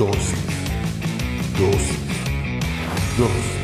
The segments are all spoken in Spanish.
Dosis. Dosis. Dosis.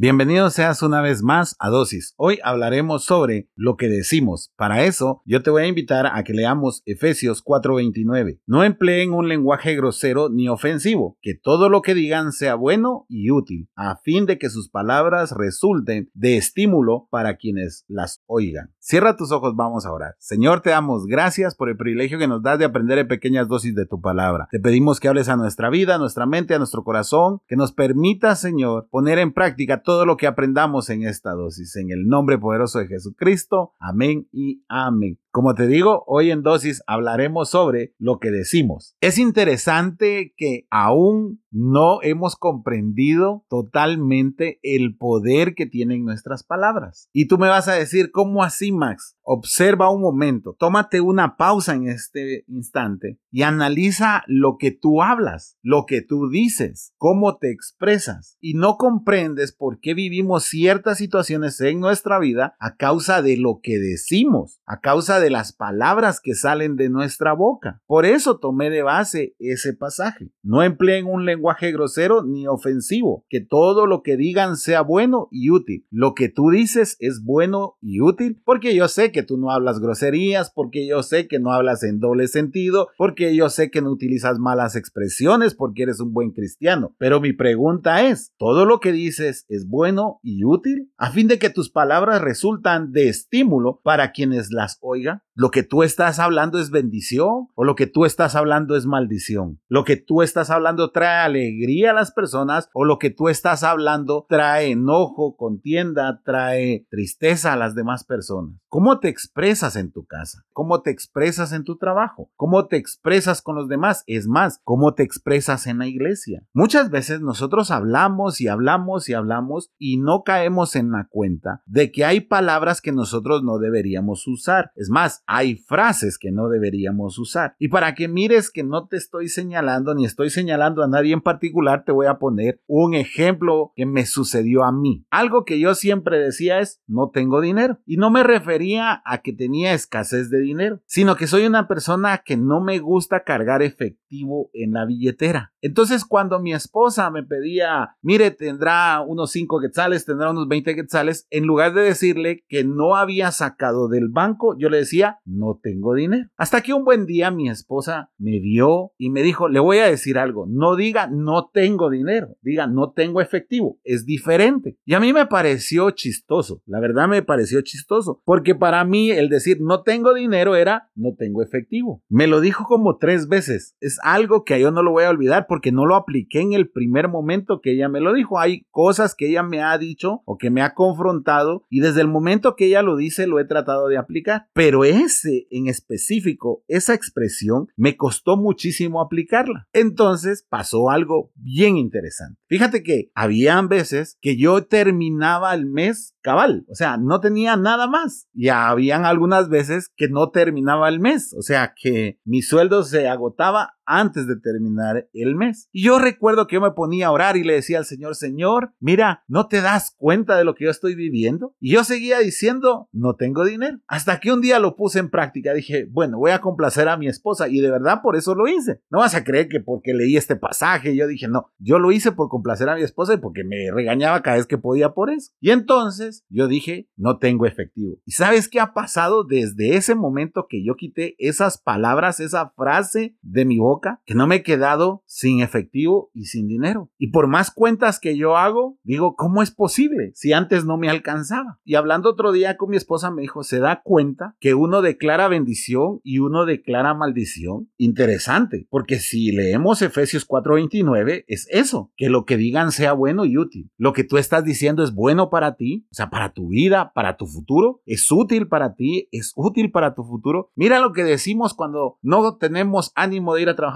Bienvenido seas una vez más a Dosis. Hoy hablaremos sobre lo que decimos. Para eso, yo te voy a invitar a que leamos Efesios 4:29. No empleen un lenguaje grosero ni ofensivo, que todo lo que digan sea bueno y útil, a fin de que sus palabras resulten de estímulo para quienes las oigan. Cierra tus ojos, vamos a orar. Señor, te damos gracias por el privilegio que nos das de aprender en pequeñas dosis de tu palabra. Te pedimos que hables a nuestra vida, a nuestra mente, a nuestro corazón, que nos permita, Señor, poner en práctica todo lo que aprendamos en esta dosis. En el nombre poderoso de Jesucristo. Amén y amén. Como te digo, hoy en dosis hablaremos sobre lo que decimos. Es interesante que aún no hemos comprendido totalmente el poder que tienen nuestras palabras. Y tú me vas a decir, ¿cómo así, Max? Observa un momento, tómate una pausa en este instante y analiza lo que tú hablas, lo que tú dices, cómo te expresas. Y no comprendes por qué vivimos ciertas situaciones en nuestra vida a causa de lo que decimos, a causa de las palabras que salen de nuestra boca. Por eso tomé de base ese pasaje. No empleen un lenguaje grosero ni ofensivo, que todo lo que digan sea bueno y útil. Lo que tú dices es bueno y útil porque yo sé que tú no hablas groserías, porque yo sé que no hablas en doble sentido, porque yo sé que no utilizas malas expresiones, porque eres un buen cristiano. Pero mi pregunta es, ¿todo lo que dices es bueno y útil? A fin de que tus palabras resultan de estímulo para quienes las oigan. diga. ¿Lo que tú estás hablando es bendición o lo que tú estás hablando es maldición? ¿Lo que tú estás hablando trae alegría a las personas o lo que tú estás hablando trae enojo, contienda, trae tristeza a las demás personas? ¿Cómo te expresas en tu casa, cómo te expresas en tu trabajo, cómo te expresas con los demás, es más, cómo te expresas en la iglesia. Muchas veces nosotros hablamos y hablamos y hablamos y no caemos en la cuenta de que hay palabras que nosotros no deberíamos usar. Es más, hay frases que no deberíamos usar. Y para que mires que no te estoy señalando ni estoy señalando a nadie en particular, te voy a poner un ejemplo que me sucedió a mí. Algo que yo siempre decía es, no tengo dinero. Y no me refería a que tenía escasez de dinero, sino que soy una persona que no me gusta cargar efectivo en la billetera. Entonces cuando mi esposa me pedía, mire, tendrá unos 5 quetzales, tendrá unos 20 quetzales, en lugar de decirle que no había sacado del banco, yo le decía, no tengo dinero. Hasta que un buen día mi esposa me vio y me dijo, le voy a decir algo, no diga no tengo dinero, diga no tengo efectivo, es diferente. Y a mí me pareció chistoso, la verdad me pareció chistoso, porque para mí el decir no tengo dinero era no tengo efectivo. Me lo dijo como tres veces. Es algo que yo no lo voy a olvidar porque no lo apliqué en el primer momento que ella me lo dijo. Hay cosas que ella me ha dicho o que me ha confrontado y desde el momento que ella lo dice lo he tratado de aplicar. Pero ese en específico, esa expresión, me costó muchísimo aplicarla. Entonces pasó algo bien interesante. Fíjate que habían veces que yo terminaba el mes cabal, o sea, no tenía nada más. Y habían algunas veces que no terminaba el mes, o sea, que mi sueldo se agotaba antes de terminar el mes. Y yo recuerdo que yo me ponía a orar y le decía al Señor, Señor, mira, ¿no te das cuenta de lo que yo estoy viviendo? Y yo seguía diciendo, no tengo dinero. Hasta que un día lo puse en práctica, dije, bueno, voy a complacer a mi esposa y de verdad por eso lo hice. No vas a creer que porque leí este pasaje, yo dije, no, yo lo hice por complacer a mi esposa y porque me regañaba cada vez que podía por eso. Y entonces yo dije, no tengo efectivo. ¿Y sabes qué ha pasado desde ese momento que yo quité esas palabras, esa frase de mi boca? Que no me he quedado sin efectivo y sin dinero. Y por más cuentas que yo hago, digo, ¿cómo es posible si antes no me alcanzaba? Y hablando otro día con mi esposa me dijo, ¿se da cuenta que uno declara bendición y uno declara maldición? Interesante, porque si leemos Efesios 4:29, es eso, que lo que digan sea bueno y útil. Lo que tú estás diciendo es bueno para ti, o sea, para tu vida, para tu futuro, es útil para ti, es útil para tu futuro. Mira lo que decimos cuando no tenemos ánimo de ir a trabajar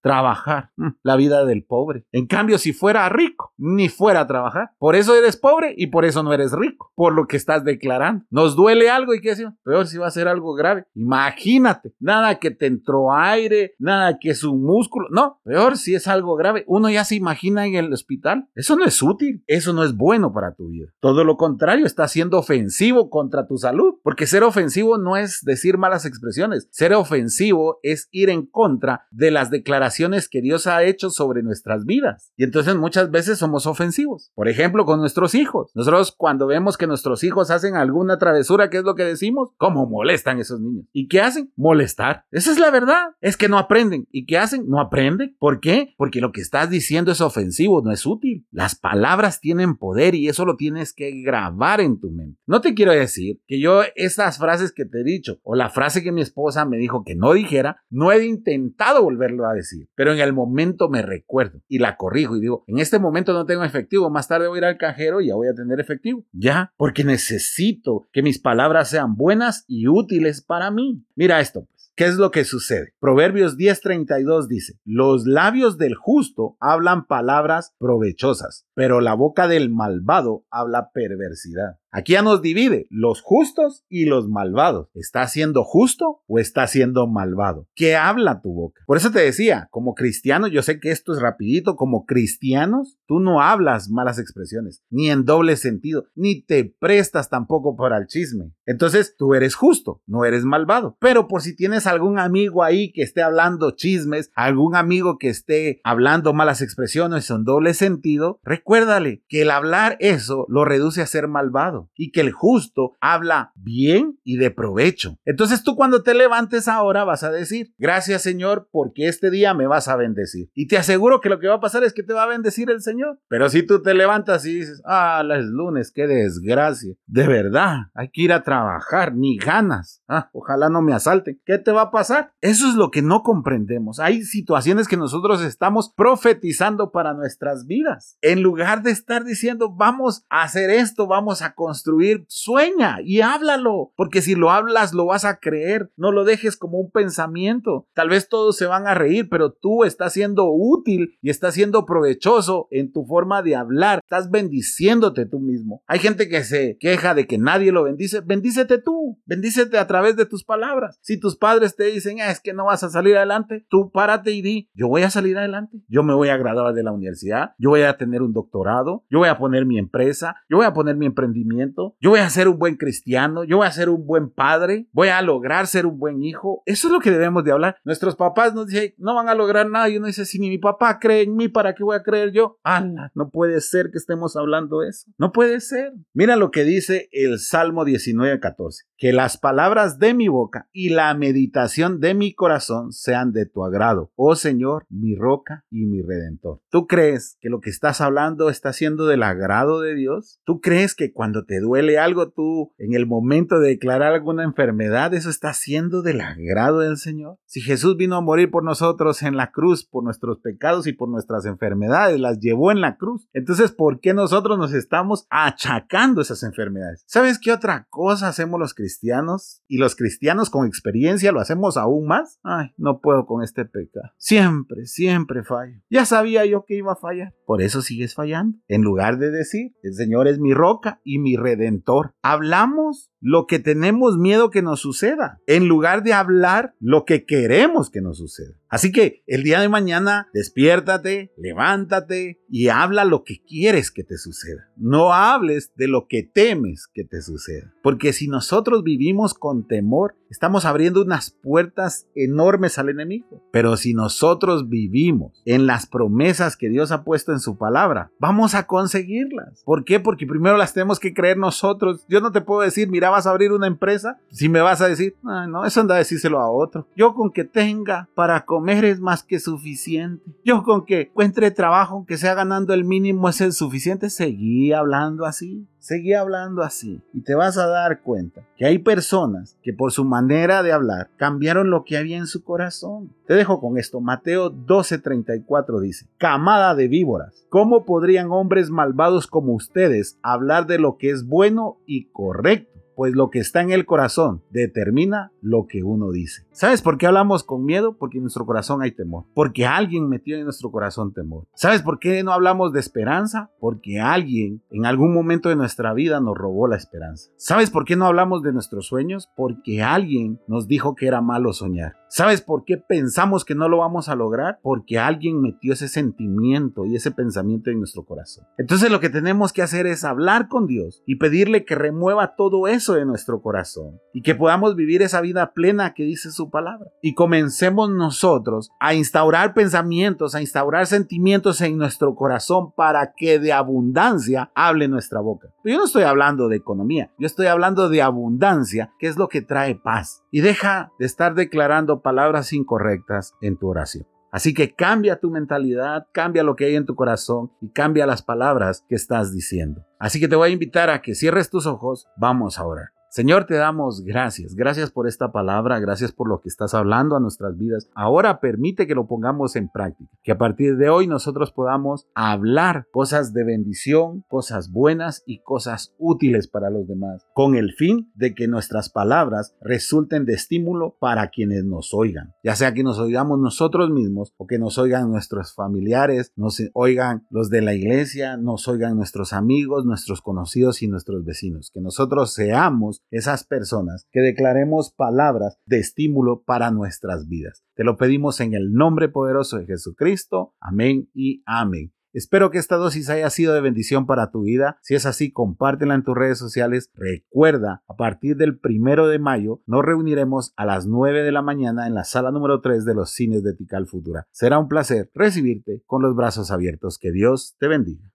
trabajar, ah, mm, la vida del pobre. En cambio, si fuera rico, ni fuera a trabajar. Por eso eres pobre y por eso no eres rico, por lo que estás declarando. Nos duele algo y qué decir, peor si va a ser algo grave. Imagínate, nada que te entró aire, nada que es un músculo, no, peor si es algo grave. Uno ya se imagina en el hospital. Eso no es útil, eso no es bueno para tu vida. Todo lo contrario, está siendo ofensivo contra tu salud, porque ser ofensivo no es decir malas expresiones, ser ofensivo es ir en contra de las declaraciones que Dios ha hecho sobre nuestras vidas. Y entonces muchas veces somos ofensivos. Por ejemplo, con nuestros hijos. Nosotros cuando vemos que nuestros hijos hacen alguna travesura, ¿qué es lo que decimos? ¿Cómo molestan esos niños? ¿Y qué hacen? Molestar. Esa es la verdad. Es que no aprenden. ¿Y qué hacen? No aprenden. ¿Por qué? Porque lo que estás diciendo es ofensivo, no es útil. Las palabras tienen poder y eso lo tienes que grabar en tu mente. No te quiero decir que yo estas frases que te he dicho o la frase que mi esposa me dijo que no dijera, no he intentado volverlo a decir, pero en el momento me recuerdo y la corrijo y digo, en este momento no tengo efectivo, más tarde voy a ir al cajero y ya voy a tener efectivo. Ya, porque necesito que mis palabras sean buenas y útiles para mí. Mira esto. ¿Qué es lo que sucede? Proverbios 10:32 dice, los labios del justo hablan palabras provechosas, pero la boca del malvado habla perversidad. Aquí ya nos divide los justos y los malvados. ¿Está siendo justo o está siendo malvado? ¿Qué habla tu boca? Por eso te decía, como cristiano, yo sé que esto es rapidito, como cristianos, tú no hablas malas expresiones, ni en doble sentido, ni te prestas tampoco para el chisme. Entonces, tú eres justo, no eres malvado. Pero por si tienes algún amigo ahí que esté hablando chismes, algún amigo que esté hablando malas expresiones en doble sentido, recuérdale que el hablar eso lo reduce a ser malvado y que el justo habla bien y de provecho. Entonces tú cuando te levantes ahora vas a decir, gracias Señor porque este día me vas a bendecir. Y te aseguro que lo que va a pasar es que te va a bendecir el Señor. Pero si tú te levantas y dices, ah, es lunes, qué desgracia. De verdad, hay que ir a trabajar, ni ganas. Ah, ojalá no me asalten. ¿Qué te va a pasar? Eso es lo que no comprendemos. Hay situaciones que nosotros estamos profetizando para nuestras vidas. En lugar de estar diciendo, vamos a hacer esto, vamos a construir construir, sueña y háblalo, porque si lo hablas lo vas a creer, no lo dejes como un pensamiento. Tal vez todos se van a reír, pero tú estás siendo útil y estás siendo provechoso en tu forma de hablar, estás bendiciéndote tú mismo. Hay gente que se queja de que nadie lo bendice, bendícete tú, bendícete a través de tus palabras. Si tus padres te dicen, ah, es que no vas a salir adelante, tú párate y di, yo voy a salir adelante, yo me voy a graduar de la universidad, yo voy a tener un doctorado, yo voy a poner mi empresa, yo voy a poner mi emprendimiento yo voy a ser un buen cristiano, yo voy a ser un buen padre, voy a lograr ser un buen hijo. Eso es lo que debemos de hablar. Nuestros papás nos dicen, no van a lograr nada. Y uno dice, si ni mi papá cree en mí, ¿para qué voy a creer yo? ¡Hala! No puede ser que estemos hablando eso. No puede ser. Mira lo que dice el Salmo 19, 14. Que las palabras de mi boca y la meditación de mi corazón sean de tu agrado, oh Señor, mi roca y mi redentor. ¿Tú crees que lo que estás hablando está siendo del agrado de Dios? ¿Tú crees que cuando te duele algo, tú en el momento de declarar alguna enfermedad, eso está siendo del agrado del Señor. Si Jesús vino a morir por nosotros en la cruz, por nuestros pecados y por nuestras enfermedades, las llevó en la cruz. Entonces, ¿por qué nosotros nos estamos achacando esas enfermedades? ¿Sabes qué otra cosa hacemos los cristianos? Y los cristianos con experiencia lo hacemos aún más. Ay, no puedo con este pecado. Siempre, siempre fallo. Ya sabía yo que iba a fallar. Por eso sigues fallando. En lugar de decir, el Señor es mi roca y mi redentor. Hablamos lo que tenemos miedo que nos suceda, en lugar de hablar lo que queremos que nos suceda. Así que el día de mañana despiértate, levántate y habla lo que quieres que te suceda. No hables de lo que temes que te suceda. Porque si nosotros vivimos con temor, estamos abriendo unas puertas enormes al enemigo. Pero si nosotros vivimos en las promesas que Dios ha puesto en su palabra, vamos a conseguirlas. ¿Por qué? Porque primero las tenemos que creer nosotros. Yo no te puedo decir, mira, vas a abrir una empresa. Si me vas a decir, no, eso anda a decírselo a otro. Yo con que tenga para comer es más que suficiente. Yo con que encuentre trabajo, que sea ganando el mínimo, es el suficiente. Seguí hablando así, seguí hablando así. Y te vas a dar cuenta que hay personas que por su manera de hablar cambiaron lo que había en su corazón. Te dejo con esto. Mateo 12:34 dice, camada de víboras, ¿cómo podrían hombres malvados como ustedes hablar de lo que es bueno y correcto? Pues lo que está en el corazón determina lo que uno dice. ¿Sabes por qué hablamos con miedo? Porque en nuestro corazón hay temor. Porque alguien metió en nuestro corazón temor. ¿Sabes por qué no hablamos de esperanza? Porque alguien en algún momento de nuestra vida nos robó la esperanza. ¿Sabes por qué no hablamos de nuestros sueños? Porque alguien nos dijo que era malo soñar. ¿Sabes por qué pensamos que no lo vamos a lograr? Porque alguien metió ese sentimiento y ese pensamiento en nuestro corazón. Entonces lo que tenemos que hacer es hablar con Dios y pedirle que remueva todo eso de nuestro corazón y que podamos vivir esa vida plena que dice su palabra. Y comencemos nosotros a instaurar pensamientos, a instaurar sentimientos en nuestro corazón para que de abundancia hable nuestra boca. Pero yo no estoy hablando de economía, yo estoy hablando de abundancia, que es lo que trae paz. Y deja de estar declarando palabras incorrectas en tu oración. Así que cambia tu mentalidad, cambia lo que hay en tu corazón y cambia las palabras que estás diciendo. Así que te voy a invitar a que cierres tus ojos, vamos a orar. Señor, te damos gracias. Gracias por esta palabra, gracias por lo que estás hablando a nuestras vidas. Ahora permite que lo pongamos en práctica, que a partir de hoy nosotros podamos hablar cosas de bendición, cosas buenas y cosas útiles para los demás, con el fin de que nuestras palabras resulten de estímulo para quienes nos oigan, ya sea que nos oigamos nosotros mismos o que nos oigan nuestros familiares, nos oigan los de la iglesia, nos oigan nuestros amigos, nuestros conocidos y nuestros vecinos, que nosotros seamos esas personas, que declaremos palabras de estímulo para nuestras vidas. Te lo pedimos en el nombre poderoso de Jesucristo. Amén y amén. Espero que esta dosis haya sido de bendición para tu vida. Si es así, compártela en tus redes sociales. Recuerda, a partir del primero de mayo nos reuniremos a las 9 de la mañana en la sala número 3 de los cines de Tical Futura. Será un placer recibirte con los brazos abiertos. Que Dios te bendiga.